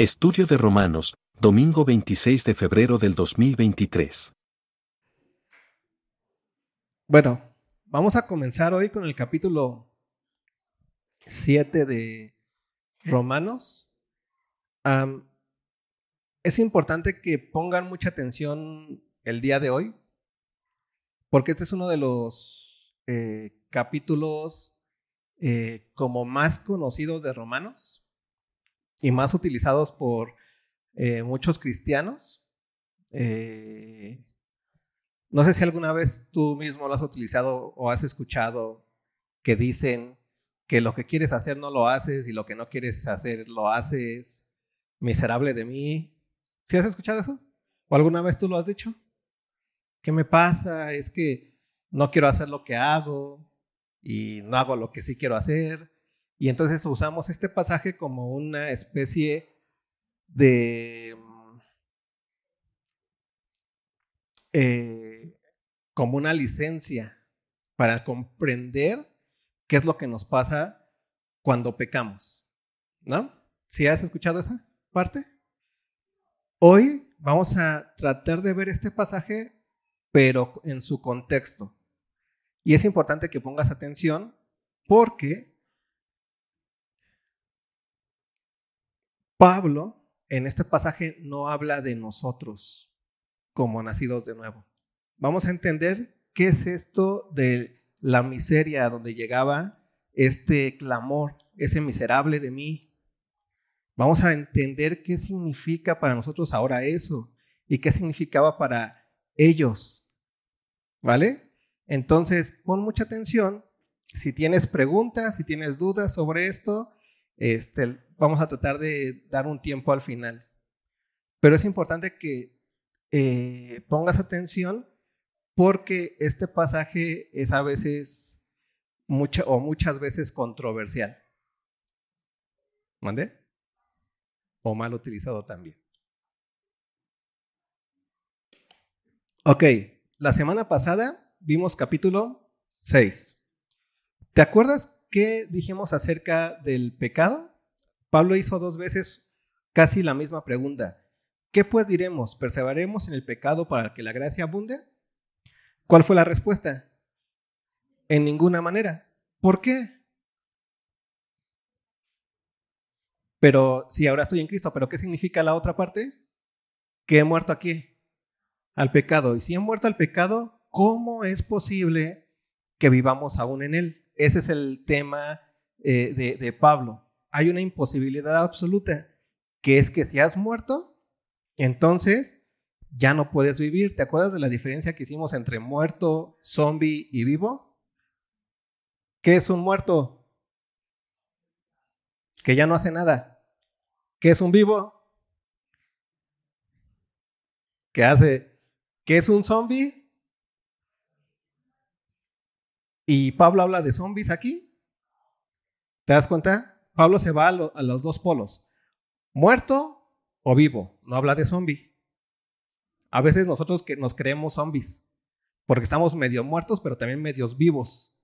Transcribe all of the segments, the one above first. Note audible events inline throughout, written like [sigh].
Estudio de Romanos, domingo 26 de febrero del 2023. Bueno, vamos a comenzar hoy con el capítulo 7 de Romanos. Es importante que pongan mucha atención el día de hoy, porque este es uno de los eh, capítulos eh, como más conocidos de Romanos y más utilizados por eh, muchos cristianos. Eh, no sé si alguna vez tú mismo lo has utilizado o has escuchado que dicen que lo que quieres hacer no lo haces y lo que no quieres hacer lo haces. Miserable de mí. ¿Sí has escuchado eso? ¿O alguna vez tú lo has dicho? ¿Qué me pasa? Es que no quiero hacer lo que hago y no hago lo que sí quiero hacer. Y entonces usamos este pasaje como una especie de... eh, como una licencia para comprender qué es lo que nos pasa cuando pecamos. ¿No? ¿Sí has escuchado esa parte? Hoy vamos a tratar de ver este pasaje, pero en su contexto. Y es importante que pongas atención porque Pablo en este pasaje no habla de nosotros como nacidos de nuevo. Vamos a entender qué es esto de la miseria donde llegaba este clamor, ese miserable de mí. Vamos a entender qué significa para nosotros ahora eso y qué significaba para ellos. ¿Vale? Entonces, pon mucha atención. Si tienes preguntas, si tienes dudas sobre esto, este, vamos a tratar de dar un tiempo al final. Pero es importante que eh, pongas atención porque este pasaje es a veces mucha, o muchas veces controversial. ¿Mande? O mal utilizado también. Ok, la semana pasada vimos capítulo 6. ¿Te acuerdas qué dijimos acerca del pecado? Pablo hizo dos veces casi la misma pregunta. ¿Qué pues diremos? ¿Perseveraremos en el pecado para que la gracia abunde? ¿Cuál fue la respuesta? En ninguna manera. ¿Por qué? Pero si ahora estoy en Cristo, ¿pero qué significa la otra parte? Que he muerto aquí, al pecado. Y si he muerto al pecado, ¿cómo es posible que vivamos aún en él? Ese es el tema eh, de, de Pablo hay una imposibilidad absoluta, que es que si has muerto, entonces ya no puedes vivir. ¿Te acuerdas de la diferencia que hicimos entre muerto, zombie y vivo? ¿Qué es un muerto? Que ya no hace nada. ¿Qué es un vivo? ¿Qué hace? ¿Qué es un zombie? Y Pablo habla de zombies aquí. ¿Te das cuenta? Pablo se va a, los dos polos, muerto o vivo, no habla de zombie. A veces nosotros que nos creemos zombies, porque estamos medio muertos, pero también medios vivos.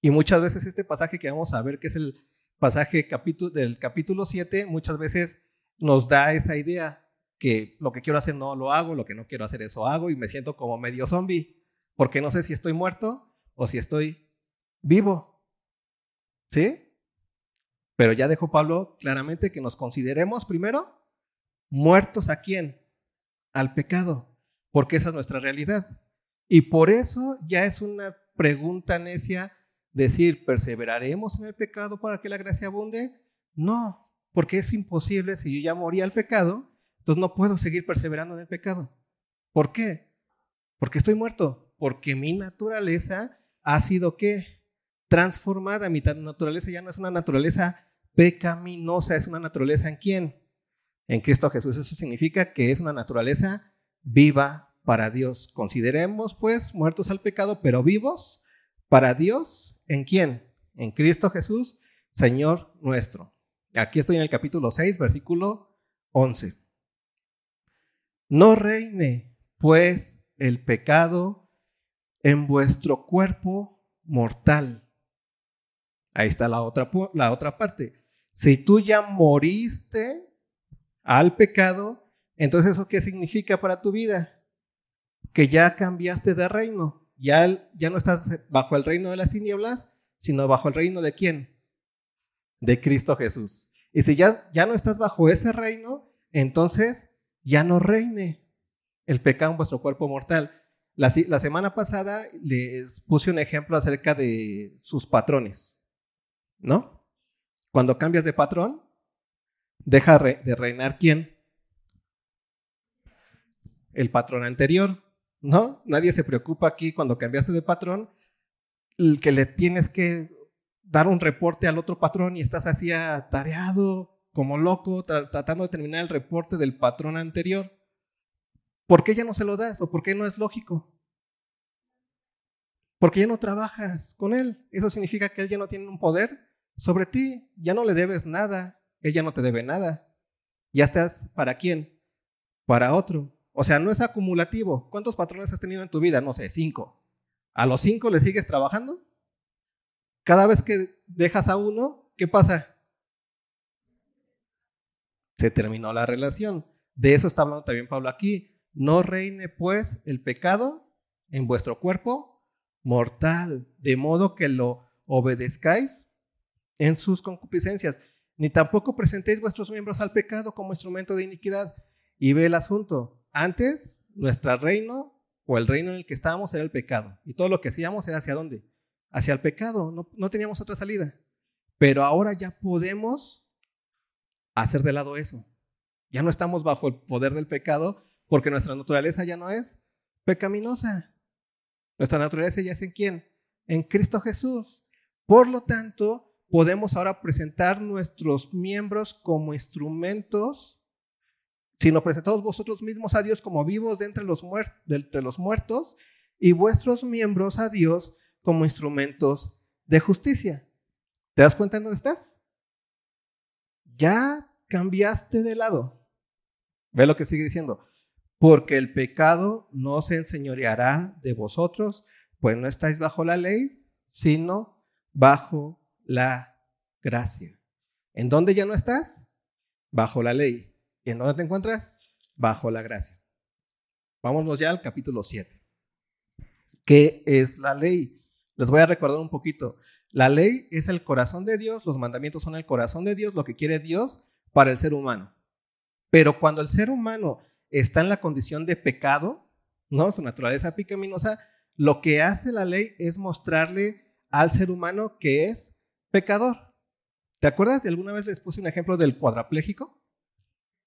Y muchas veces este pasaje que vamos a ver, que es el pasaje del capítulo 7, muchas veces nos da esa idea que lo que quiero hacer no lo hago, lo que no quiero hacer eso hago y me siento como medio zombie, porque no sé si estoy muerto o si estoy vivo. ¿Sí? Pero ya dejó Pablo claramente que nos consideremos primero muertos a quién? Al pecado, porque esa es nuestra realidad. Y por eso ya es una pregunta necia decir, ¿perseveraremos en el pecado para que la gracia abunde? No, porque es imposible si yo ya morí al pecado, entonces no puedo seguir perseverando en el pecado. ¿Por qué? Porque estoy muerto, porque mi naturaleza ha sido qué? Transformada, mi naturaleza ya no es una naturaleza pecaminosa es una naturaleza en quién? En Cristo Jesús. Eso significa que es una naturaleza viva para Dios. Consideremos pues muertos al pecado, pero vivos para Dios. ¿En quién? En Cristo Jesús, Señor nuestro. Aquí estoy en el capítulo 6, versículo 11. No reine pues el pecado en vuestro cuerpo mortal. Ahí está la otra, la otra parte Si tú ya moriste al pecado, entonces ¿eso qué significa para tu vida? Que ya cambiaste de reino. Ya, ya no estás bajo el reino de las tinieblas, sino bajo el reino de quién? De Cristo Jesús. Y si ya, ya no estás bajo ese reino, entonces ya no reine el pecado en vuestro cuerpo mortal. La, semana pasada les puse un ejemplo acerca de sus patrones, ¿no? Cuando cambias de patrón, deja de reinar quién? El patrón anterior, ¿no? Nadie se preocupa aquí cuando cambiaste de patrón, el que le tienes que dar un reporte al otro patrón y estás así atareado, como loco, tratando de terminar el reporte del patrón anterior. ¿Por qué ya no se lo das o por qué no es lógico? Porque ya no trabajas con él. Eso significa que él ya no tiene un poder sobre ti. Ya no le debes nada. Él ya no te debe nada. Ya estás para quién? Para otro. O sea, no es acumulativo. ¿Cuántos patrones has tenido en tu vida? No sé, cinco. ¿A los cinco le sigues trabajando? Cada vez que dejas a uno, ¿qué pasa? Se terminó la relación. De eso está hablando también Pablo aquí. No reine pues el pecado en vuestro cuerpo mortal, de modo que lo obedezcáis en sus concupiscencias, ni tampoco presentéis vuestros miembros al pecado como instrumento de iniquidad. Y ve el asunto. Antes, nuestro reino o el reino en el que estábamos era el pecado. Y todo lo que hacíamos era hacia dónde? Hacia el pecado. No, no teníamos otra salida. Pero ahora ya podemos hacer de lado eso. Ya no estamos bajo el poder del pecado, porque nuestra naturaleza ya no es pecaminosa. Nuestra naturaleza ya es en quién? En Cristo Jesús. Por lo tanto, podemos ahora presentar nuestros miembros como instrumentos, si nos presentamos vosotros mismos a Dios como vivos de entre los, de entre los muertos y vuestros miembros a Dios como instrumentos de justicia. ¿Te das cuenta en dónde estás? Ya cambiaste de lado. Ve lo que sigue diciendo porque el pecado no se enseñoreará de vosotros, pues no estáis bajo la ley, sino bajo la gracia. ¿En dónde ya no estás? Bajo la ley. ¿Y en dónde te encuentras? Bajo la gracia. Vámonos ya al capítulo 7. ¿Qué es la ley? Les voy a recordar un poquito. La ley es el corazón de Dios, los mandamientos son el corazón de Dios, lo que quiere Dios para el ser humano. Pero cuando el ser humano está en la condición de pecado, ¿no? Su naturaleza pecaminosa, lo que hace la ley es mostrarle al ser humano que es pecador. ¿Te acuerdas? de alguna vez les puse un ejemplo del cuadrapléjico.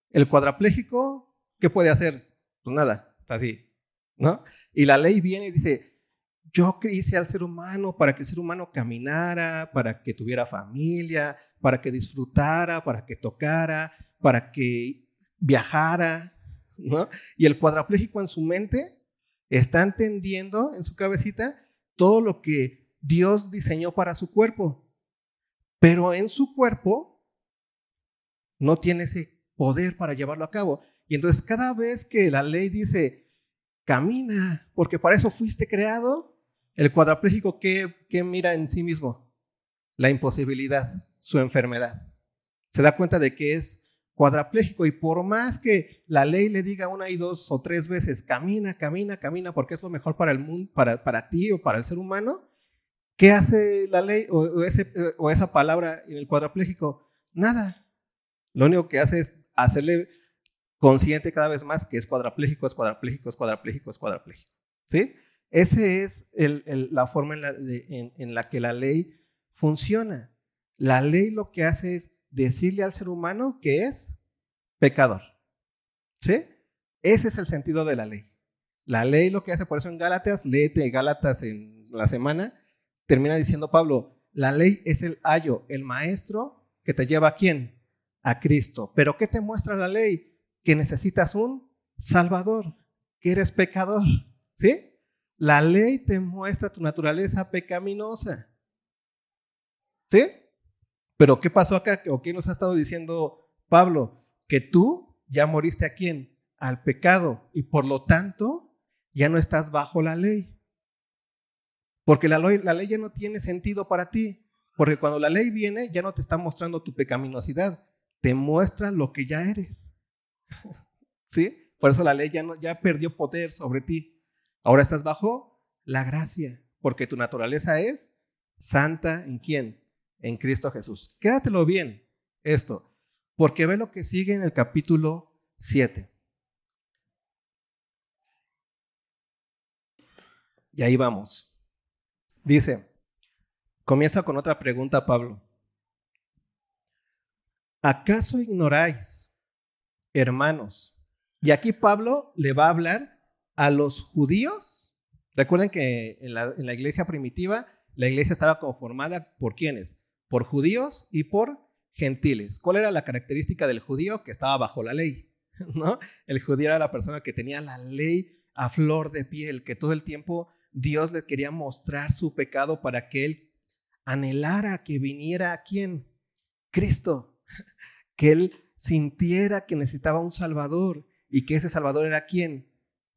El cuadrapléjico, ¿qué puede hacer? Pues nada, está así, ¿no? Y la ley viene y dice, yo hice al ser humano para que el ser humano caminara, para que tuviera familia, para que disfrutara, para que tocara, para que viajara, y el cuadrapléjico en su mente está entendiendo en su cabecita todo lo que Dios diseñó para su cuerpo. Pero en su cuerpo no tiene ese poder para llevarlo a cabo. Y entonces cada vez que la ley dice, camina, porque para eso fuiste creado, el cuadrapléjico, ¿qué, qué mira en sí mismo? La imposibilidad, su enfermedad. Se da cuenta de que es cuadrapléjico y por más que la ley le diga una y dos o tres veces, camina, camina, camina, porque es lo mejor para el mundo, para, para ti o para el ser humano, ¿qué hace la ley o, ese, o esa palabra en el cuadrapléjico? Nada. Lo único que hace es hacerle consciente cada vez más que es cuadrapléjico, es cuadrapléjico, es cuadrapléjico, es cuadrapléjico. ¿Sí? Esa es la forma en la, en la que la ley funciona. La ley lo que hace es decirle al ser humano que es pecador. ¿Sí? Ese es el sentido de la ley. La ley lo que hace, por eso en Gálatas, léete Gálatas en la semana, termina diciendo Pablo, la ley es el ayo, el maestro que te lleva a quién? A Cristo. Pero ¿qué te muestra la ley? Que necesitas un Salvador, que eres pecador. ¿Sí? La ley te muestra tu naturaleza pecaminosa. ¿Sí? Pero ¿qué pasó acá? ¿O qué nos ha estado diciendo Pablo? Que tú ya moriste a quién? Al pecado. Y por lo tanto, ya no estás bajo la ley. Porque la ley, ya no tiene sentido para ti. Porque cuando la ley viene, ya no te está mostrando tu pecaminosidad, te muestra lo que ya eres. [laughs] ¿Sí? Por eso la ley ya, no, ya perdió poder sobre ti. Ahora estás bajo la gracia, porque tu naturaleza es santa en quién? En Cristo Jesús. Quédatelo bien esto, porque ve lo que sigue en el capítulo 7. Y ahí vamos. Dice, comienza con otra pregunta Pablo. ¿Acaso ignoráis, hermanos? Y aquí Pablo le va a hablar a los judíos. Recuerden que en la, en la iglesia primitiva, la iglesia estaba conformada por quiénes? Por judíos y por gentiles. ¿Cuál era la característica del judío? Que estaba bajo la ley. [laughs] ¿no? El judío era la persona que tenía la ley a flor de piel, que todo el tiempo Dios le quería mostrar su pecado para que él anhelara que viniera a quién? Cristo. [laughs] Que él sintiera que necesitaba un Salvador y que ese Salvador era quién?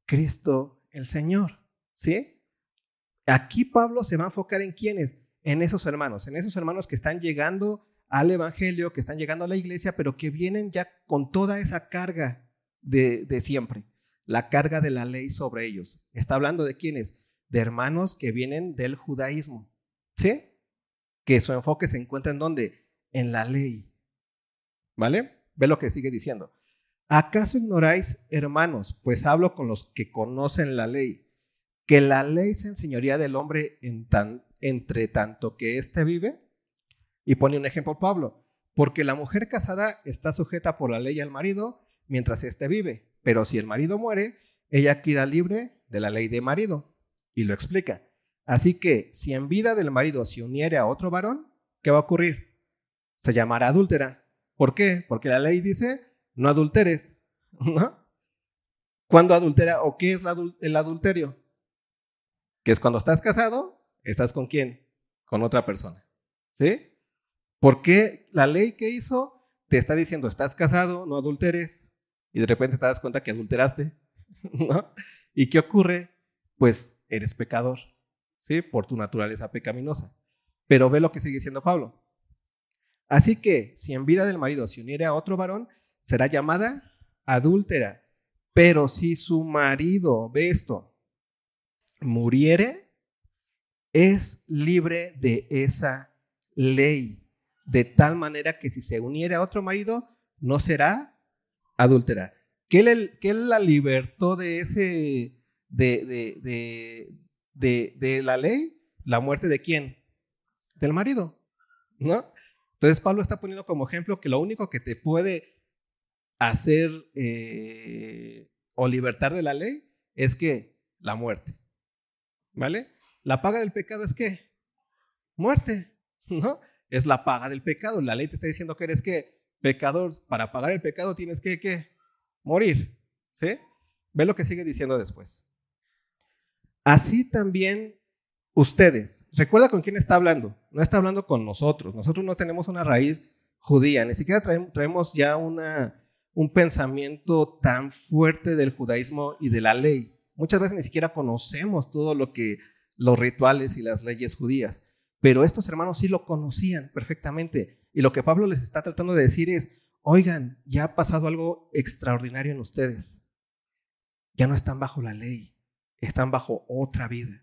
Cristo el Señor. ¿Sí? Aquí Pablo se va a enfocar en quiénes? En esos hermanos, en esos hermanos que están llegando al Evangelio, que están llegando a la iglesia, pero que vienen ya con toda esa carga de, siempre, la carga de la ley sobre ellos. Está hablando de quiénes? de hermanos que vienen del judaísmo. ¿Sí? Que su enfoque se encuentra en dónde? En la ley. ¿Vale? Ve lo que sigue diciendo. ¿Acaso ignoráis, hermanos, pues hablo con los que conocen la ley, que la ley se enseñoría del hombre en tan, entre tanto que éste vive? Y pone un ejemplo Pablo, porque la mujer casada está sujeta por la ley al marido mientras éste vive, pero si el marido muere, ella queda libre de la ley de marido. Y lo explica. Así que si en vida del marido se uniere a otro varón, ¿qué va a ocurrir? Se llamará adúltera. ¿Por qué? Porque la ley dice, no adulteres. [laughs] ¿No? ¿Cuándo adultera o qué es el adulterio? Que es cuando estás casado, estás con quién? Con otra persona. ¿Sí? ¿Por qué la ley que hizo te está diciendo, estás casado, no adulteres? Y de repente te das cuenta que adulteraste. [laughs] ¿No? ¿Y qué ocurre? Pues eres pecador, ¿sí? Por tu naturaleza pecaminosa. Pero ve lo que sigue diciendo Pablo. Así que si en vida del marido se uniere a otro varón, será llamada adúltera. Pero si su marido, ve esto, muriere, es libre de esa ley. De tal manera que si se uniere a otro marido, no será adúltera. ¿Qué, le, qué la libertó de ese de, de, de, la ley, la muerte de quién? Del marido, ¿no? Entonces Pablo está poniendo como ejemplo que lo único que te puede hacer eh, o libertar de la ley es que la muerte, ¿vale? La paga del pecado es qué? Muerte, [laughs] ¿no? Es la paga del pecado. La ley te está diciendo que eres que pecador, para pagar el pecado tienes que, ¿qué? Morir, ¿sí? Ve lo que sigue diciendo después. Así también ustedes. Recuerda con quién está hablando. No está hablando con nosotros. Nosotros no tenemos una raíz judía. Ni siquiera traemos ya una, un pensamiento tan fuerte del judaísmo y de la ley. Muchas veces ni siquiera conocemos todo lo que los rituales y las leyes judías. Pero estos hermanos sí lo conocían perfectamente. Y lo que Pablo les está tratando de decir es, oigan, ya ha pasado algo extraordinario en ustedes. Ya no están bajo la ley están bajo otra vida.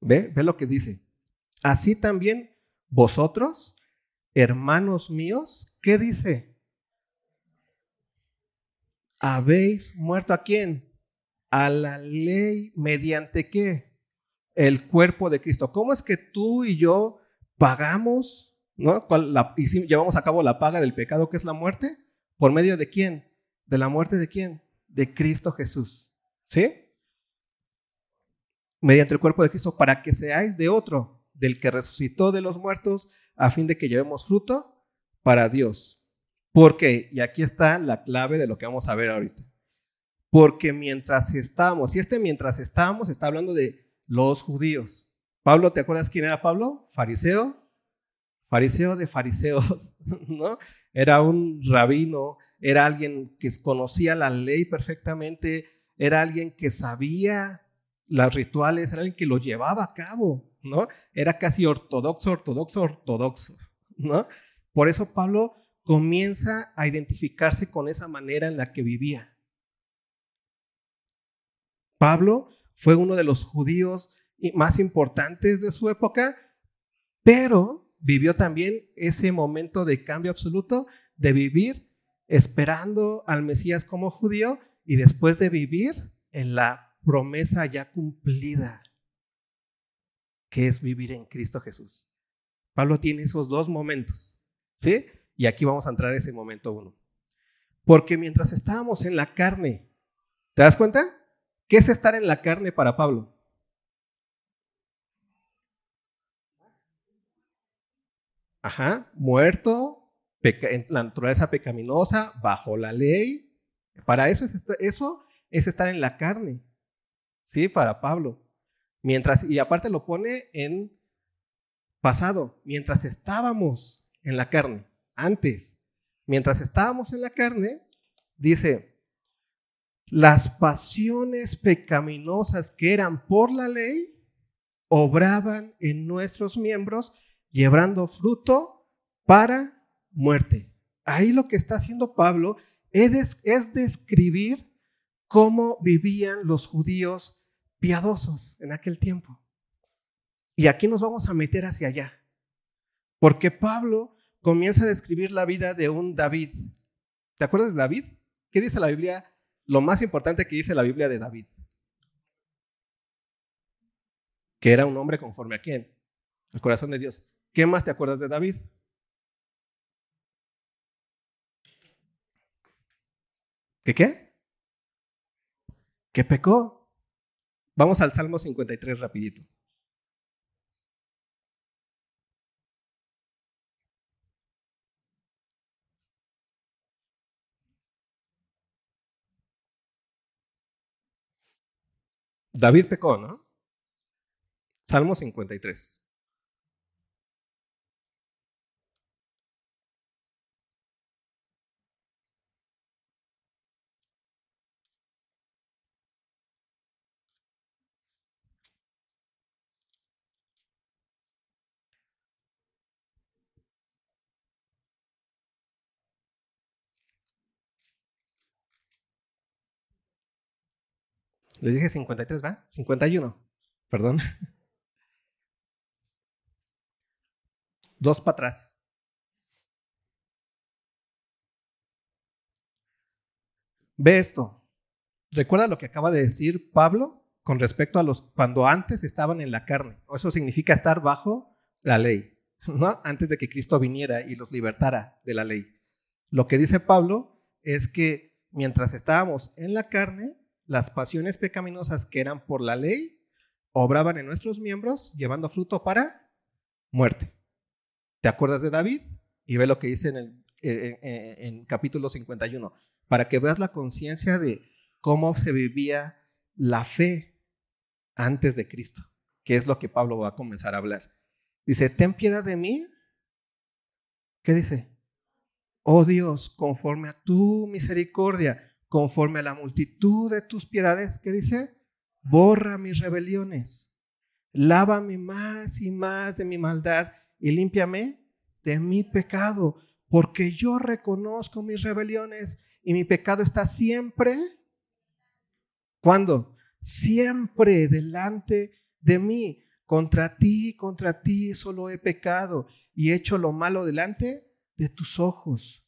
¿Ve? Ve lo que dice. Así también vosotros, hermanos míos, ¿qué dice? Habéis muerto a quién? A la ley mediante qué? El cuerpo de Cristo. ¿Cómo es que tú y yo pagamos, ¿no? y llevamos a cabo la paga del pecado que es la muerte? ¿Por medio de quién? ¿De la muerte de quién? De Cristo Jesús. ¿Sí? mediante el cuerpo de Cristo, para que seáis de otro, del que resucitó de los muertos, a fin de que llevemos fruto para Dios. Porque, y aquí está la clave de lo que vamos a ver ahorita, porque mientras estábamos, y este mientras estábamos está hablando de los judíos. Pablo, ¿te acuerdas quién era Pablo? Fariseo, fariseo de fariseos, [laughs] ¿no? Era un rabino, era alguien que conocía la ley perfectamente, era alguien que sabía los rituales, era alguien que los llevaba a cabo. ¿no? Era casi ortodoxo, ortodoxo, ortodoxo, ¿no? Por eso Pablo comienza a identificarse con esa manera en la que vivía. Pablo fue uno de los judíos más importantes de su época, pero vivió también ese momento de cambio absoluto de vivir esperando al Mesías como judío y después de vivir en la promesa ya cumplida, que es vivir en Cristo Jesús. Pablo tiene esos dos momentos, ¿sí? Y aquí vamos a entrar a ese momento uno. Porque mientras estábamos en la carne, ¿te das cuenta? ¿Qué es estar en la carne para Pablo? Ajá, muerto, en la naturaleza pecaminosa, bajo la ley. Para eso es, eso es estar en la carne. ¿Sí? Para Pablo. Mientras, y aparte lo pone en pasado, mientras estábamos en la carne, antes, mientras estábamos en la carne, dice, las pasiones pecaminosas que eran por la ley obraban en nuestros miembros llevando fruto para muerte. Ahí lo que está haciendo Pablo es, es describir cómo vivían los judíos piadosos en aquel tiempo. Y aquí nos vamos a meter hacia allá, porque Pablo comienza a describir la vida de un David. ¿Te acuerdas de David? ¿Qué dice la Biblia? Lo más importante que dice la Biblia de David. Que era un hombre conforme a quién? El corazón de Dios. ¿Qué más te acuerdas de David? ¿Qué qué? ¿Qué pecó? Vamos al Salmo 53 rapidito. David pecó, ¿no? Salmo 53. Le dije 53, ¿va? 51, perdón. [laughs] Dos para atrás. Ve esto. ¿Recuerda lo que acaba de decir Pablo con respecto a los cuando antes estaban en la carne? Eso significa estar bajo la ley, [laughs] ¿no? Antes de que Cristo viniera y los libertara de la ley. Lo que dice Pablo es que mientras estábamos en la carne, las pasiones pecaminosas que eran por la ley obraban en nuestros miembros, llevando fruto para muerte. ¿Te acuerdas de David? Y ve lo que dice en, el, en capítulo 51, para que veas la conciencia de cómo se vivía la fe antes de Cristo, que es lo que Pablo va a comenzar a hablar. Dice, ten piedad de mí. ¿Qué dice? Oh Dios, conforme a tu misericordia, conforme a la multitud de tus piedades, ¿qué dice? Borra mis rebeliones, lávame más y más de mi maldad y límpiame de mi pecado, porque yo reconozco mis rebeliones y mi pecado está siempre, ¿cuándo? Siempre delante de mí. Contra ti, contra ti solo he pecado y he hecho lo malo delante de tus ojos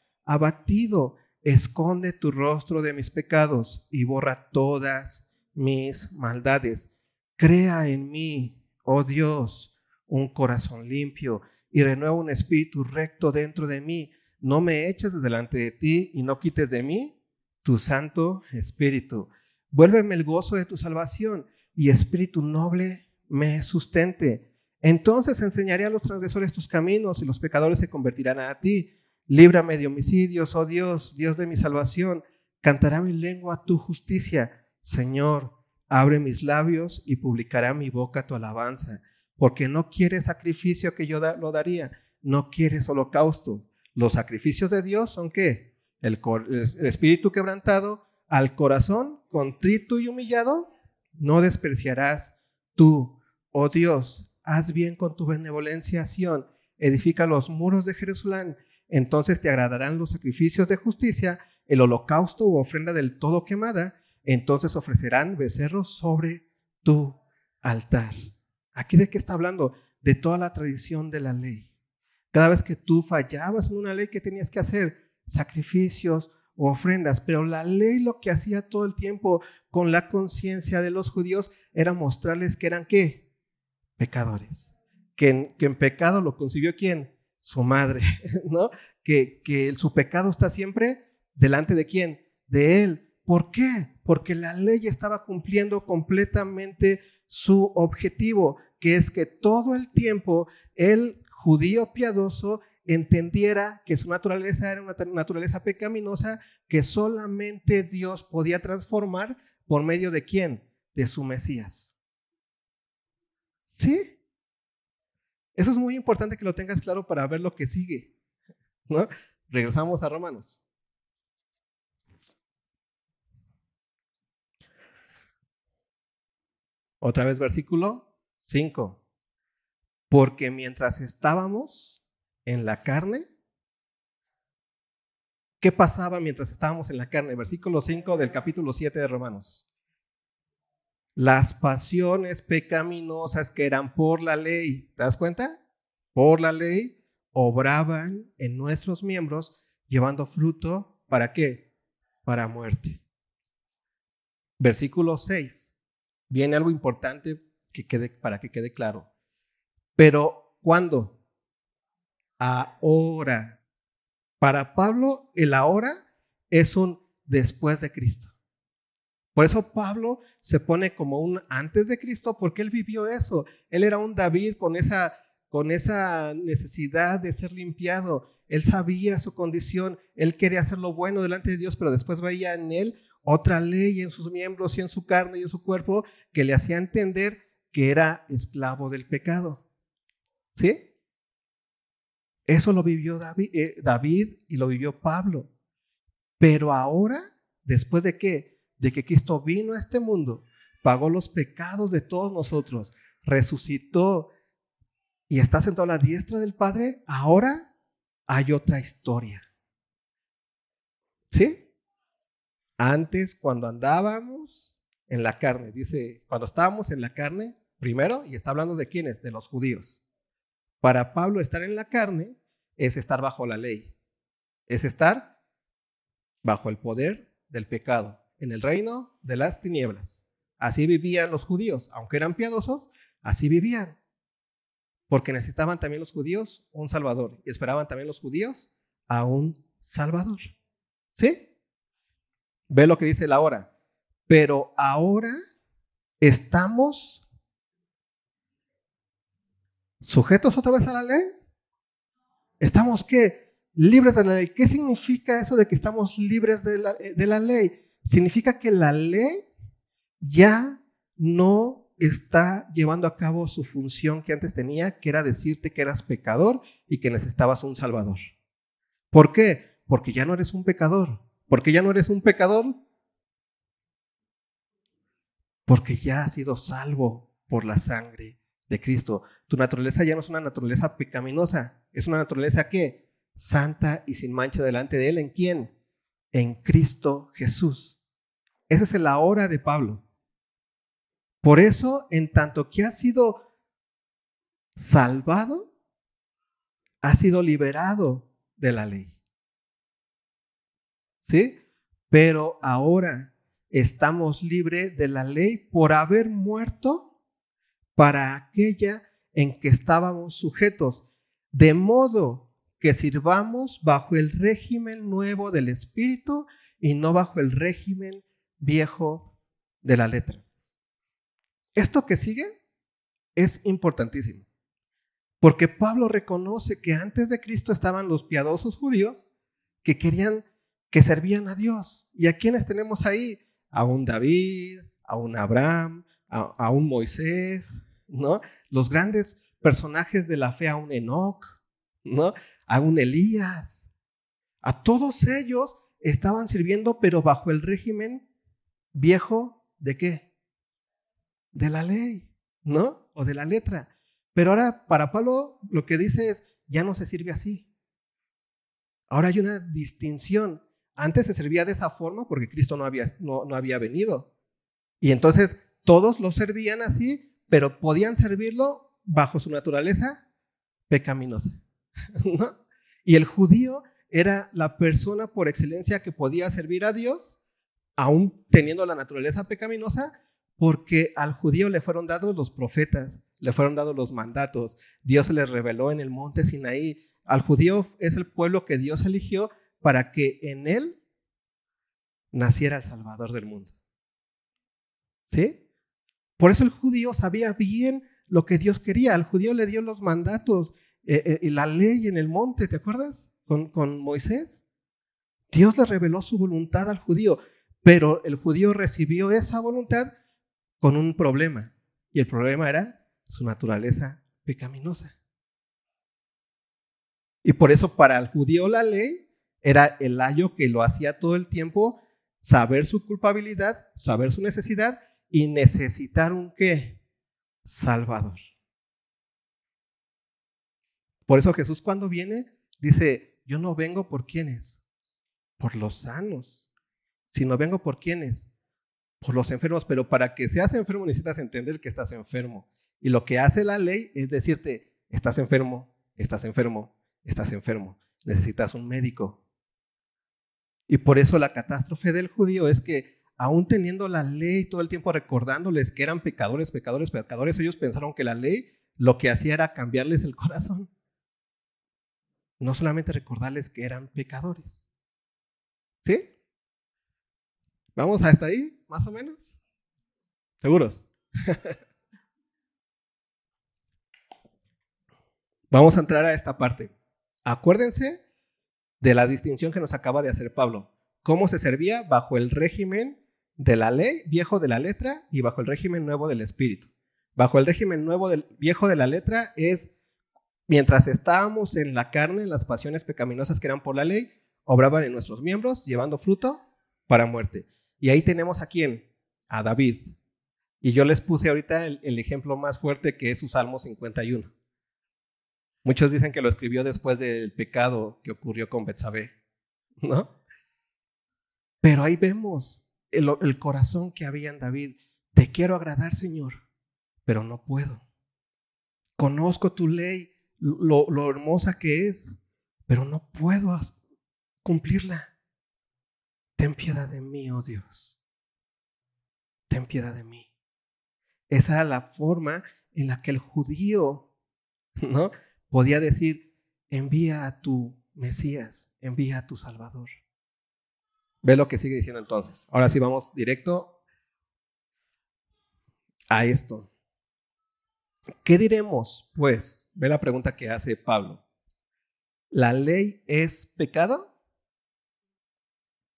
abatido, esconde tu rostro de mis pecados y borra todas mis maldades. Crea en mí, oh Dios, un corazón limpio y renueva un espíritu recto dentro de mí. No me eches delante de ti y no quites de mí tu santo espíritu. Vuélveme el gozo de tu salvación y espíritu noble me sustente. Entonces enseñaré a los transgresores tus caminos y los pecadores se convertirán a ti. Líbrame de homicidios, oh Dios, Dios de mi salvación. Cantará mi lengua tu justicia. Señor, abre mis labios y publicará mi boca tu alabanza. Porque no quieres sacrificio que yo lo daría, no quieres holocausto. Los sacrificios de Dios son qué? El, espíritu quebrantado, al corazón contrito y humillado, no despreciarás tú, oh Dios. Haz bien con tu benevolencia, Sión. Edifica los muros de Jerusalén. Entonces te agradarán los sacrificios de justicia, el holocausto u ofrenda del todo quemada. Entonces ofrecerán becerros sobre tu altar. ¿Aquí de qué está hablando? De toda la tradición de la ley. Cada vez que tú fallabas en una ley, ¿qué tenías que hacer? Sacrificios o ofrendas. Pero la ley lo que hacía todo el tiempo con la conciencia de los judíos era mostrarles que eran qué? pecadores. Que en, que en pecado lo concibió quién? Su madre, [laughs] ¿no? Que, que su pecado está siempre delante de quién? De él. ¿Por qué? Porque la ley estaba cumpliendo completamente su objetivo, que es que todo el tiempo el judío piadoso entendiera que su naturaleza era una naturaleza pecaminosa que solamente Dios podía transformar por medio de quién? De su Mesías. ¿Sí? Eso es muy importante que lo tengas claro para ver lo que sigue. ¿no? Regresamos a Romanos. Otra vez versículo 5. Porque mientras estábamos en la carne, ¿qué pasaba mientras estábamos en la carne? Versículo 5 del capítulo 7 de Romanos. Las pasiones pecaminosas que eran por la ley, ¿te das cuenta? Por la ley, obraban en nuestros miembros llevando fruto, ¿para qué? Para muerte. Versículo 6. Viene algo importante que quede, para que quede claro. Pero, ¿cuándo? Ahora. Para Pablo, el ahora es un después de Cristo. Por eso Pablo se pone como un antes de Cristo, porque él vivió eso. Él era un David con esa, con esa necesidad de ser limpiado. Él sabía su condición, él quería hacer lo bueno delante de Dios, pero después veía en él otra ley en sus miembros y en su carne y en su cuerpo que le hacía entender que era esclavo del pecado. ¿Sí? Eso lo vivió David, eh, David y lo vivió Pablo. Pero ahora, después de qué? De que Cristo vino a este mundo, pagó los pecados de todos nosotros, resucitó y está sentado a la diestra del Padre, ahora hay otra historia. ¿Sí? Antes, cuando andábamos en la carne, dice, cuando estábamos en la carne, primero, y está hablando de quiénes, de los judíos. Para Pablo estar en la carne es estar bajo la ley, es estar bajo el poder del pecado en el reino de las tinieblas. Así vivían los judíos, aunque eran piadosos, así vivían. Porque necesitaban también los judíos un Salvador y esperaban también los judíos a un Salvador. ¿Sí? Ve lo que dice la hora. Pero ahora estamos sujetos otra vez a la ley. ¿Estamos qué? Libres de la ley. ¿Qué significa eso de que estamos libres de la, de la ley? Significa que la ley ya no está llevando a cabo su función que antes tenía, que era decirte que eras pecador y que necesitabas un salvador. ¿Por qué? Porque ya no eres un pecador. ¿Por qué ya no eres un pecador? Porque ya has sido salvo por la sangre de Cristo. Tu naturaleza ya no es una naturaleza pecaminosa, es una naturaleza que santa y sin mancha delante de Él. ¿En quién? En Cristo Jesús. Esa es la hora de Pablo. Por eso, en tanto que ha sido salvado, ha sido liberado de la ley. ¿Sí? Pero ahora estamos libres de la ley por haber muerto para aquella en que estábamos sujetos, de modo que sirvamos bajo el régimen nuevo del Espíritu y no bajo el régimen viejo de la letra. Esto que sigue es importantísimo. Porque Pablo reconoce que antes de Cristo estaban los piadosos judíos que querían, que servían a Dios. ¿Y a quiénes tenemos ahí? A un David, a un Abraham, a, un Moisés, ¿no? Los grandes personajes de la fe, a un Enoch, ¿no? A un Elías. A todos ellos estaban sirviendo, pero bajo el régimen viejo de qué? De la ley, ¿no? O de la letra. Pero ahora para Pablo lo que dice es, ya no se sirve así. Ahora hay una distinción. Antes se servía de esa forma porque Cristo no había, no, había venido. Y entonces todos lo servían así, pero podían servirlo bajo su naturaleza pecaminosa. [laughs] Y el judío era la persona por excelencia que podía servir a Dios, aún teniendo la naturaleza pecaminosa, porque al judío le fueron dados los profetas, le fueron dados los mandatos, Dios se reveló en el monte Sinaí. Al judío es el pueblo que Dios eligió para que en él naciera el Salvador del mundo. ¿Sí? Por eso el judío sabía bien lo que Dios quería. Al judío le dio los mandatos eh, eh, la ley en el monte, ¿te acuerdas? Con, con Moisés. Dios le reveló su voluntad al judío, pero el judío recibió esa voluntad con un problema. Y el problema era su naturaleza pecaminosa. Y por eso para el judío la ley era el ayo que lo hacía todo el tiempo saber su culpabilidad, saber su necesidad y necesitar un qué? Salvador. Por eso Jesús cuando viene dice, yo no vengo por quienes, por los sanos, sino vengo por quienes, por los enfermos, pero para que seas enfermo necesitas entender que estás enfermo. Y lo que hace la ley es decirte, estás enfermo, estás enfermo, estás enfermo, necesitas un médico. Y por eso la catástrofe del judío es que aún teniendo la ley todo el tiempo recordándoles que eran pecadores, pecadores, pecadores, ellos pensaron que la ley lo que hacía era cambiarles el corazón. No solamente recordarles que eran pecadores. ¿Sí? ¿Vamos hasta ahí, más o menos? ¿Seguros? [laughs] Vamos a entrar a esta parte. Acuérdense de la distinción que nos acaba de hacer Pablo. ¿Cómo se servía bajo el régimen de la ley, viejo de la letra, y bajo el régimen nuevo del espíritu? Bajo el régimen nuevo del viejo de la letra es mientras estábamos en la carne, las pasiones pecaminosas que eran por la ley, obraban en nuestros miembros, llevando fruto para muerte. Y ahí tenemos a quién? A David. Y yo les puse ahorita el, el ejemplo más fuerte que es su Salmo 51. Muchos dicen que lo escribió después del pecado que ocurrió con Betsabé, ¿no? Pero ahí vemos el, corazón que había en David. Te quiero agradar, Señor, pero no puedo. Conozco tu ley, lo, lo hermosa que es, pero no puedo cumplirla. Ten piedad de mí, oh Dios. Ten piedad de mí. Esa era la forma en la que el judío, ¿no? podía decir, envía a tu Mesías, envía a tu Salvador. Ve lo que sigue diciendo entonces. Ahora sí vamos directo a esto. ¿Qué diremos, pues? Ve la pregunta que hace Pablo. ¿La ley es pecado?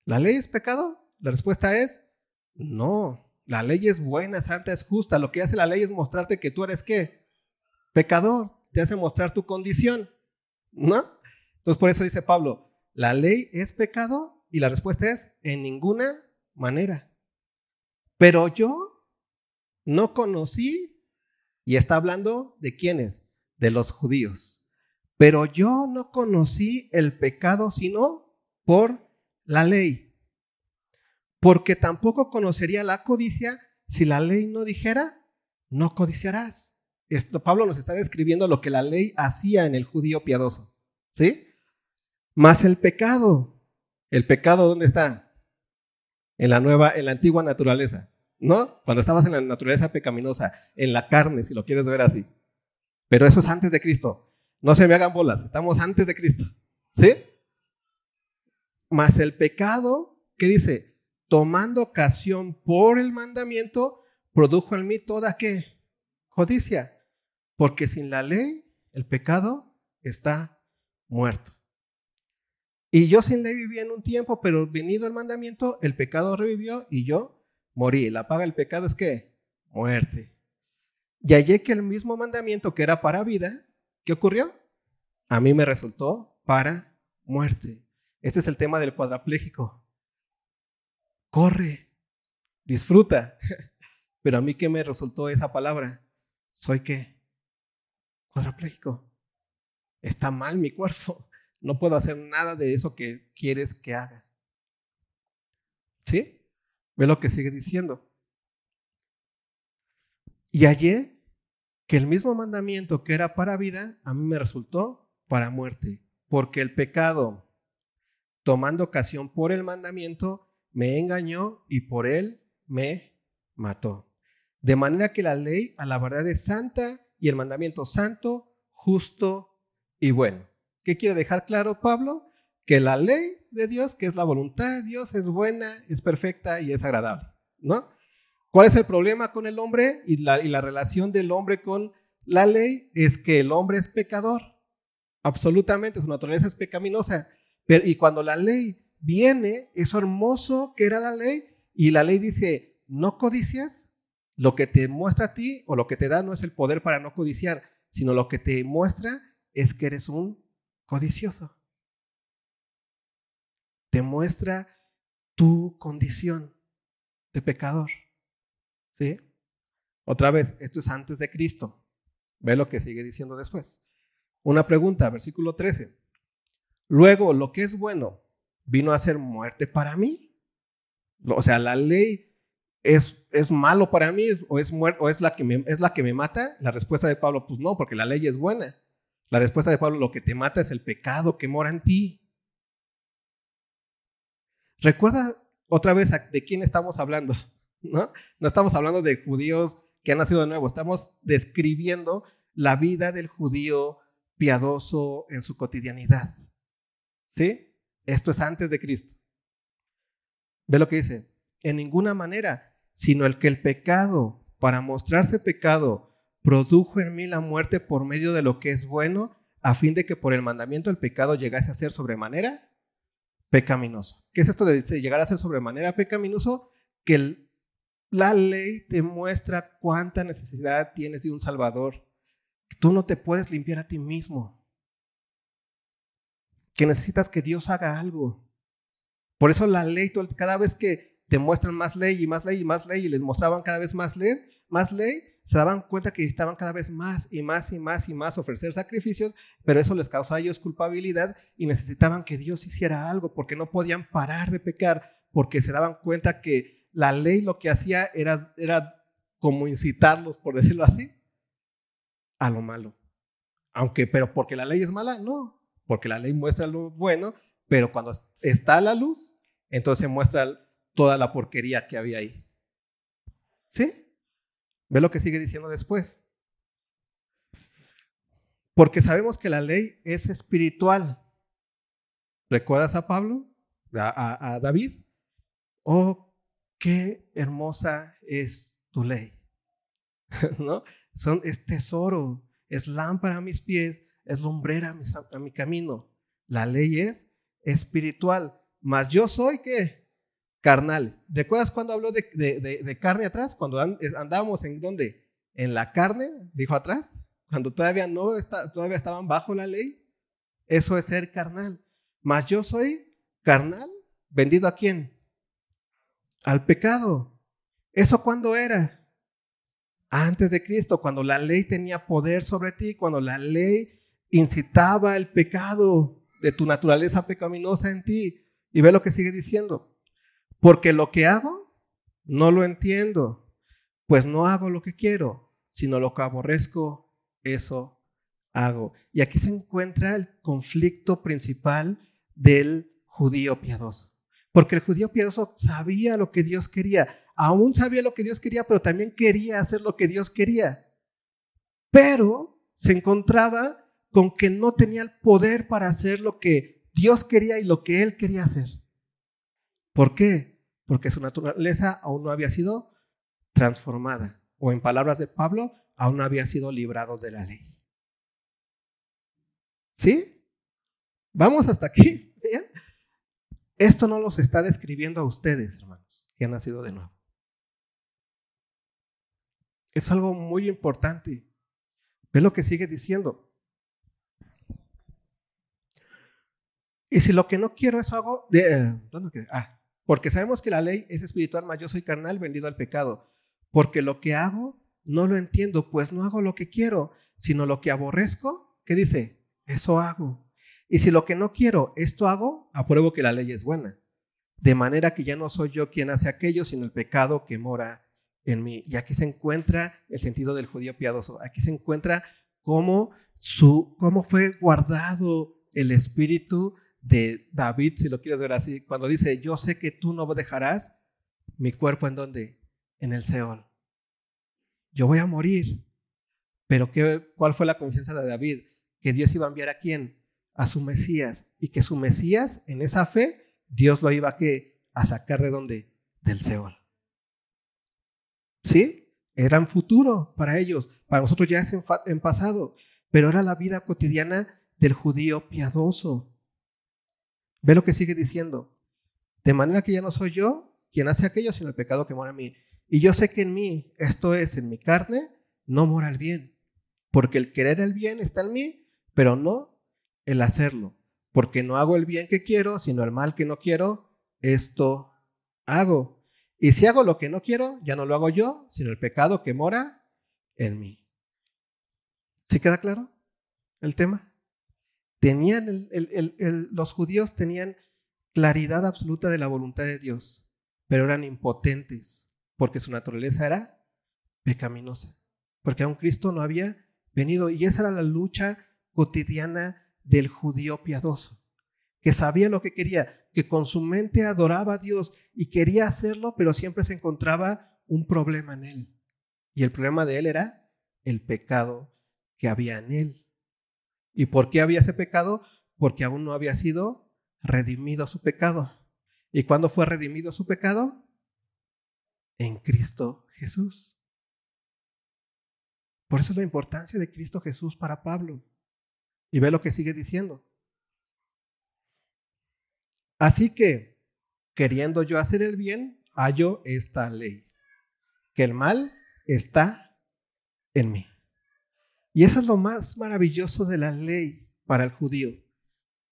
¿La ley es pecado? La respuesta es no. La ley es buena, santa, es justa. Lo que hace la ley es mostrarte que tú eres qué? Pecador te hace mostrar tu condición, ¿no? Entonces por eso dice Pablo, ¿la ley es pecado? Y la respuesta es, en ninguna manera. Pero yo no conocí, y está hablando de quiénes, de los judíos. Pero yo no conocí el pecado sino por la ley. Porque tampoco conocería la codicia si la ley no dijera, no codiciarás. Pablo nos está describiendo lo que la ley hacía en el judío piadoso. ¿Sí? Más el pecado. ¿El pecado dónde está? En la nueva, en la antigua naturaleza. ¿No? Cuando estabas en la naturaleza pecaminosa, en la carne, si lo quieres ver así. Pero eso es antes de Cristo. No se me hagan bolas, estamos antes de Cristo. ¿Sí? Más el pecado, ¿qué dice? Tomando ocasión por el mandamiento, produjo en mí toda qué? Codicia. Porque sin la ley el pecado está muerto. Y yo sin ley vivía en un tiempo, pero venido el mandamiento, el pecado revivió y yo morí. La paga del pecado es que muerte. Y hallé que el mismo mandamiento que era para vida, ¿qué ocurrió? A mí me resultó para muerte. Este es el tema del cuadrapléjico. Corre, disfruta. [laughs] Pero a mí qué me resultó esa palabra? ¿Soy qué? Cuadrapléjico. Está mal mi cuerpo. [laughs] No puedo hacer nada de eso que quieres que haga. ¿Sí? Ve lo que sigue diciendo. Y hallé que el mismo mandamiento que era para vida, a mí me resultó para muerte, porque el pecado, tomando ocasión por el mandamiento, me engañó y por él me mató. De manera que la ley a la verdad es santa y el mandamiento santo, justo y bueno. ¿Qué quiere dejar claro Pablo? Que la ley de Dios, que es la voluntad de Dios, es buena, es perfecta y es agradable, ¿no? ¿Cuál es el problema con el hombre y la, relación del hombre con la ley? Es que el hombre es pecador, absolutamente, su naturaleza es pecaminosa. Y cuando la ley viene, es hermoso que era la ley, y la ley dice, no codicias, lo que te muestra a ti o lo que te da no es el poder para no codiciar, sino lo que te muestra es que eres un codicioso. Te muestra tu condición de pecador. ¿Sí? Otra vez, esto es antes de Cristo. Ve lo que sigue diciendo después. Una pregunta, versículo 13. Luego, lo que es bueno vino a ser muerte para mí. O sea, la ley es, es malo para mí o, es, o es, la que me, es la que me mata. La respuesta de Pablo, pues no, porque la ley es buena. La respuesta de Pablo, lo que te mata es el pecado que mora en ti. Recuerda otra vez de quién estamos hablando, [laughs] ¿no? No estamos hablando de judíos que han nacido de nuevo, estamos describiendo la vida del judío piadoso en su cotidianidad. ¿Sí? Esto es antes de Cristo. Ve lo que dice, en ninguna manera, sino el que el pecado, para mostrarse pecado, produjo en mí la muerte por medio de lo que es bueno, a fin de que por el mandamiento el pecado llegase a ser sobremanera pecaminoso. ¿Qué es esto de llegar a ser sobremanera pecaminoso? Que la ley te muestra cuánta necesidad tienes de un Salvador. Tú no te puedes limpiar a ti mismo. Que necesitas que Dios haga algo. Por eso la ley, cada vez que te muestran más ley y más ley y más ley y les mostraban cada vez más ley, más ley, se daban cuenta que necesitaban cada vez más y más y más y más ofrecer sacrificios, pero eso les causaba a ellos culpabilidad y necesitaban que Dios hiciera algo porque no podían parar de pecar, porque se daban cuenta que la ley lo que hacía era, era como incitarlos, por decirlo así, a lo malo. Aunque, pero porque la ley es mala, no, porque la ley muestra lo bueno, pero cuando está la luz, entonces muestra toda la porquería que había ahí. ¿Sí? Ve lo que sigue diciendo después. Porque sabemos que la ley es espiritual. ¿Recuerdas a Pablo? A, David. Oh, qué hermosa es tu ley. [laughs] ¿No? Son, es tesoro, es lámpara a mis pies, es lumbrera a mi, camino. La ley es espiritual. Mas yo soy qué? Carnal. ¿Recuerdas cuando habló de, carne atrás? Cuando andábamos en dónde? En la carne, dijo atrás, cuando todavía no está, todavía estaban bajo la ley. Eso es ser carnal. Mas yo soy carnal, vendido a quién? Al pecado. ¿Eso cuándo era? Antes de Cristo, cuando la ley tenía poder sobre ti, cuando la ley incitaba el pecado de tu naturaleza pecaminosa en ti. Y ve lo que sigue diciendo. Porque lo que hago, no lo entiendo, pues no hago lo que quiero, sino lo que aborrezco, eso hago. Y aquí se encuentra el conflicto principal del judío piadoso. Porque el judío piadoso sabía lo que Dios quería, aún sabía lo que Dios quería, pero también quería hacer lo que Dios quería. Pero se encontraba con que no tenía el poder para hacer lo que Dios quería y lo que él quería hacer. ¿Por qué? Porque su naturaleza aún no había sido transformada, o en palabras de Pablo, aún no había sido librado de la ley. ¿Sí? Vamos hasta aquí. Esto no los está describiendo a ustedes, hermanos, que han nacido de nuevo. Es algo muy importante. Ve lo que sigue diciendo. Y si lo que no quiero eso hago, de, ¿dónde Ah, porque sabemos que la ley es espiritual, mas yo soy carnal, vendido al pecado. Porque lo que hago no lo entiendo, pues no hago lo que quiero, sino lo que aborrezco. ¿Qué dice? Eso hago. Y si lo que no quiero, esto hago, apruebo que la ley es buena. De manera que ya no soy yo quien hace aquello, sino el pecado que mora en mí. Y aquí se encuentra el sentido del judío piadoso. Aquí se encuentra cómo, su, cómo fue guardado el espíritu de David, si lo quieres ver así, cuando dice, yo sé que tú no dejarás mi cuerpo en donde? En el Seol. Yo voy a morir. Pero ¿qué, ¿cuál fue la confianza de David? Que Dios iba a enviar a quién? A su Mesías. Y que su Mesías, en esa fe, Dios lo iba a, a sacar de dónde? Del Seol. ¿Sí? Era un futuro para ellos. Para nosotros ya es en pasado. Pero era la vida cotidiana del judío piadoso. Ve lo que sigue diciendo. De manera que ya no soy yo quien hace aquello, sino el pecado que mora en mí. Y yo sé que en mí, esto es, en mi carne, no mora el bien. Porque el querer el bien está en mí, pero no el hacerlo. Porque no hago el bien que quiero, sino el mal que no quiero, esto hago. Y si hago lo que no quiero, ya no lo hago yo, sino el pecado que mora en mí. ¿Sí queda claro el tema? Tenían los judíos tenían claridad absoluta de la voluntad de Dios, pero eran impotentes porque su naturaleza era pecaminosa, porque aún Cristo no había venido y esa era la lucha cotidiana del judío piadoso, que sabía lo que quería, que con su mente adoraba a Dios y quería hacerlo, pero siempre se encontraba un problema en él. Y el problema de él era el pecado que había en él. ¿Y por qué había ese pecado? Porque aún no había sido redimido su pecado. ¿Y cuándo fue redimido su pecado? En Cristo Jesús. Por eso es la importancia de Cristo Jesús para Pablo. Y ve lo que sigue diciendo. Así que, queriendo yo hacer el bien, hallo esta ley, que el mal está en mí. Y eso es lo más maravilloso de la ley para el judío,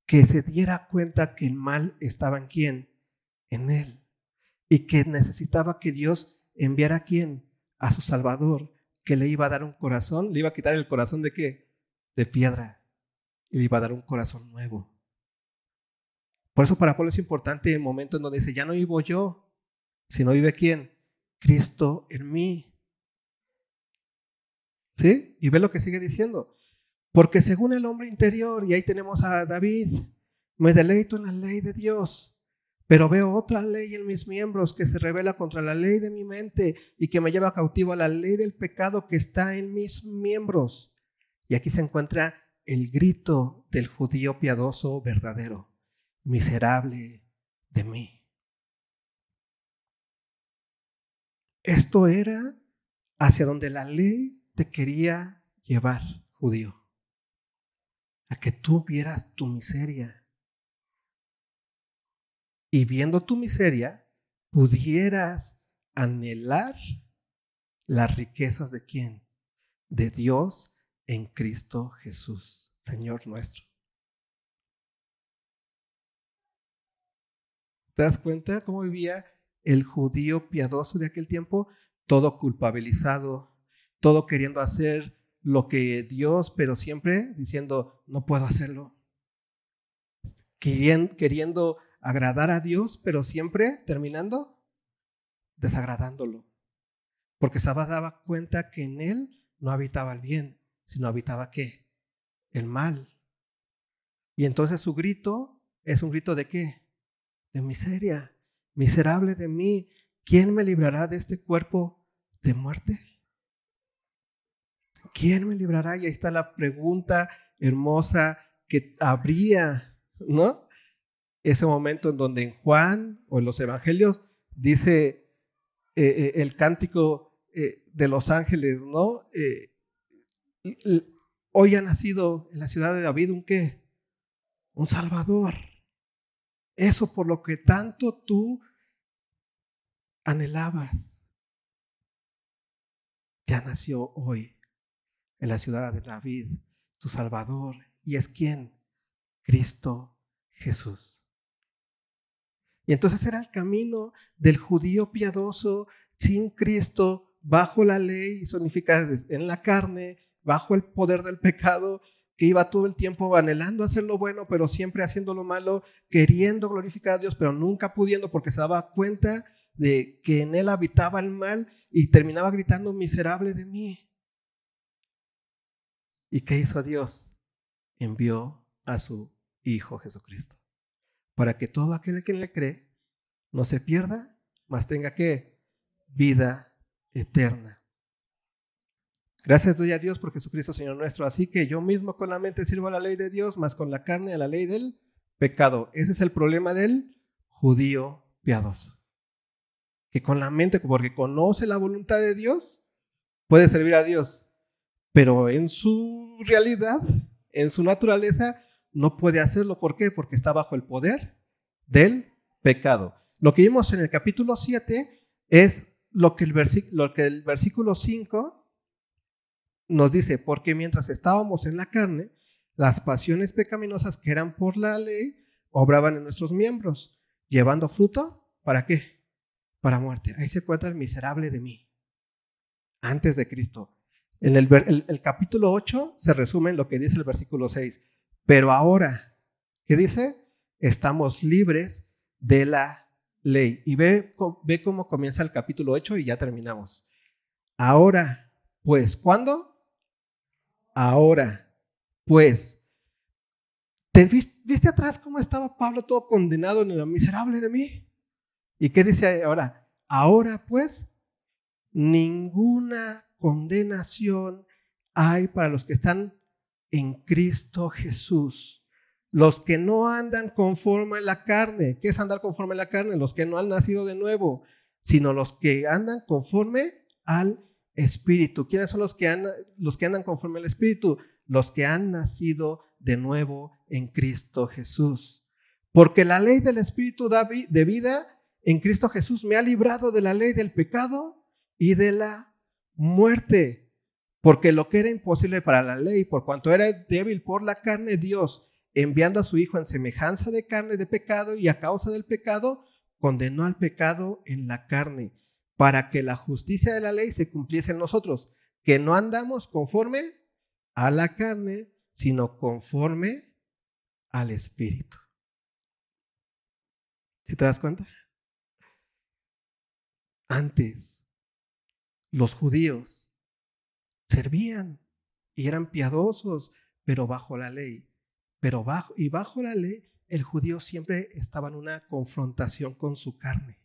que se diera cuenta que el mal estaba en quién, en él, y que necesitaba que Dios enviara a quién, a su Salvador, que le iba a dar un corazón, le iba a quitar el corazón de qué, de piedra, y le iba a dar un corazón nuevo. Por eso para Pablo es importante el momento en donde dice, ya no vivo yo, sino vive quién, Cristo en mí. Y ve lo que sigue diciendo. Porque según el hombre interior, y ahí tenemos a David, me deleito en la ley de Dios, pero veo otra ley en mis miembros que se revela contra la ley de mi mente y que me lleva cautivo a la ley del pecado que está en mis miembros. Y aquí se encuentra el grito del judío piadoso verdadero, miserable de mí. Esto era hacia donde la ley quería llevar, judío, a que tú vieras tu miseria. Y viendo tu miseria, pudieras anhelar las riquezas de quién? De Dios en Cristo Jesús, Señor nuestro. ¿Te das cuenta cómo vivía el judío piadoso de aquel tiempo? Todo culpabilizado, todo queriendo hacer lo que Dios, pero siempre diciendo, no puedo hacerlo. Queriendo agradar a Dios, pero siempre terminando desagradándolo. Porque Saba daba cuenta que en él no habitaba el bien, sino habitaba qué? El mal. Y entonces su grito es un grito de qué? De miseria. Miserable de mí, ¿quién me librará de este cuerpo de muerte? ¿Quién me librará? Y ahí está la pregunta hermosa que habría, ¿no? Ese momento en donde en Juan o en los evangelios dice eh, eh, el cántico eh, de los ángeles, ¿no? hoy ha nacido en la ciudad de David un qué? Un Salvador. Eso por lo que tanto tú anhelabas. Ya nació hoy en la ciudad de David tu Salvador. ¿Y es quién? Cristo Jesús. Y entonces era el camino del judío piadoso sin Cristo, bajo la ley, significa en la carne, bajo el poder del pecado, que iba todo el tiempo anhelando hacer lo bueno, pero siempre haciendo lo malo, queriendo glorificar a Dios, pero nunca pudiendo porque se daba cuenta de que en él habitaba el mal y terminaba gritando miserable de mí. ¿Y qué hizo Dios? Envió a su Hijo Jesucristo, para que todo aquel que le cree no se pierda, mas tenga que vida eterna. Gracias doy a Dios por Jesucristo Señor nuestro. Así que yo mismo con la mente sirvo a la ley de Dios, más con la carne a la ley del pecado. Ese es el problema del judío piadoso. Que con la mente, porque conoce la voluntad de Dios, puede servir a Dios. Pero en su realidad, en su naturaleza, no puede hacerlo. ¿Por qué? Porque está bajo el poder del pecado. Lo que vimos en el capítulo 7 es lo que el, versículo 5 nos dice, porque mientras estábamos en la carne, las pasiones pecaminosas que eran por la ley obraban en nuestros miembros, llevando fruto, ¿para qué? Para muerte. Ahí se encuentra el miserable de mí, antes de Cristo. En el, capítulo 8 se resume en lo que dice el versículo 6. Pero ahora, ¿qué dice? Estamos libres de la ley. Y ve, ve cómo comienza el capítulo 8 y ya terminamos. Ahora, pues, ¿cuándo? Ahora, pues, ¿te viste, atrás cómo estaba Pablo todo condenado en lo miserable de mí? ¿Y qué dice ahora? Ahora, pues, ninguna condenación hay para los que están en Cristo Jesús. Los que no andan conforme a la carne. ¿Qué es andar conforme a la carne? Los que no han nacido de nuevo, sino los que andan conforme al Espíritu. ¿Quiénes son los que, los que andan conforme al Espíritu? Los que han nacido de nuevo en Cristo Jesús. Porque la ley del Espíritu de vida en Cristo Jesús me ha librado de la ley del pecado y de la muerte. Porque lo que era imposible para la ley, por cuanto era débil por la carne, Dios, enviando a su Hijo en semejanza de carne de pecado y a causa del pecado, condenó al pecado en la carne para que la justicia de la ley se cumpliese en nosotros, que no andamos conforme a la carne, sino conforme al Espíritu. ¿Sí te das cuenta? Antes, los judíos servían y eran piadosos, pero bajo la ley. Pero bajo, y bajo la ley, el judío siempre estaba en una confrontación con su carne.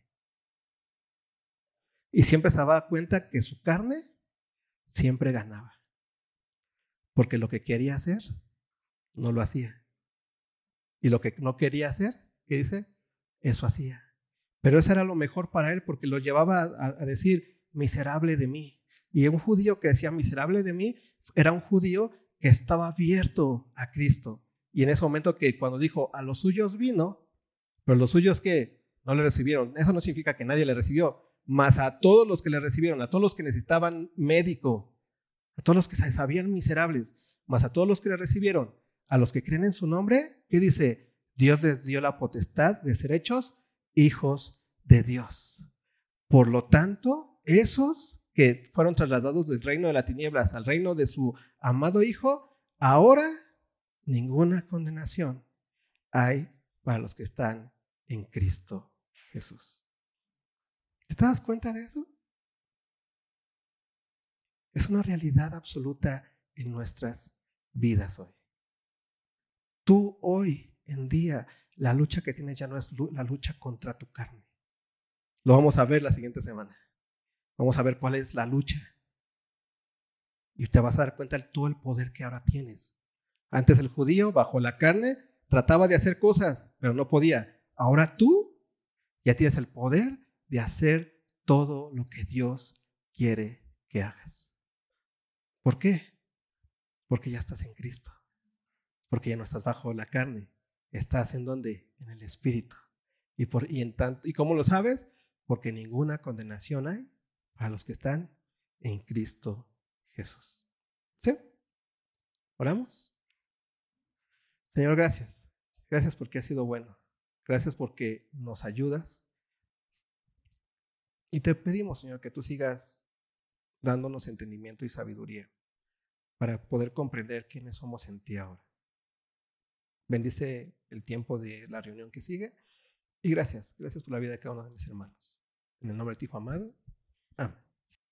Y siempre se daba cuenta que su carne siempre ganaba. Porque lo que quería hacer, no lo hacía. Y lo que no quería hacer, ¿qué dice? Eso hacía. Pero eso era lo mejor para él porque lo llevaba a, a decir, miserable de mí. Y un judío que decía miserable de mí era un judío que estaba abierto a Cristo. Y en ese momento que cuando dijo, a los suyos vino, pero los suyos que no le recibieron, eso no significa que nadie le recibió, más a todos los que le recibieron, a todos los que necesitaban médico, a todos los que se sabían miserables, más a todos los que le recibieron, a los que creen en su nombre, ¿qué dice? Dios les dio la potestad de ser hechos hijos de Dios. Por lo tanto, esos que fueron trasladados del reino de las tinieblas al reino de su amado Hijo, ahora ninguna condenación hay para los que están en Cristo Jesús. ¿Te das cuenta de eso? Es una realidad absoluta en nuestras vidas hoy. Tú hoy en día, la lucha que tienes ya no es la lucha contra tu carne. Lo vamos a ver la siguiente semana. Vamos a ver cuál es la lucha. Y te vas a dar cuenta de todo el poder que ahora tienes. Antes el judío, bajo la carne, trataba de hacer cosas, pero no podía. Ahora tú ya tienes el poder de hacer todo lo que Dios quiere que hagas. ¿Por qué? Porque ya estás en Cristo. Porque ya no estás bajo la carne. Estás en donde? En el Espíritu. Y, por, y, en tanto, ¿Y cómo lo sabes? Porque ninguna condenación hay para los que están en Cristo Jesús. ¿Sí? ¿Oramos? Señor, gracias. Gracias porque has sido bueno. Gracias porque nos ayudas. Y te pedimos, Señor, que tú sigas dándonos entendimiento y sabiduría para poder comprender quiénes somos en ti ahora. Bendice el tiempo de la reunión que sigue y gracias, gracias por la vida de cada uno de mis hermanos. En el nombre de ti, Hijo amado. Oh.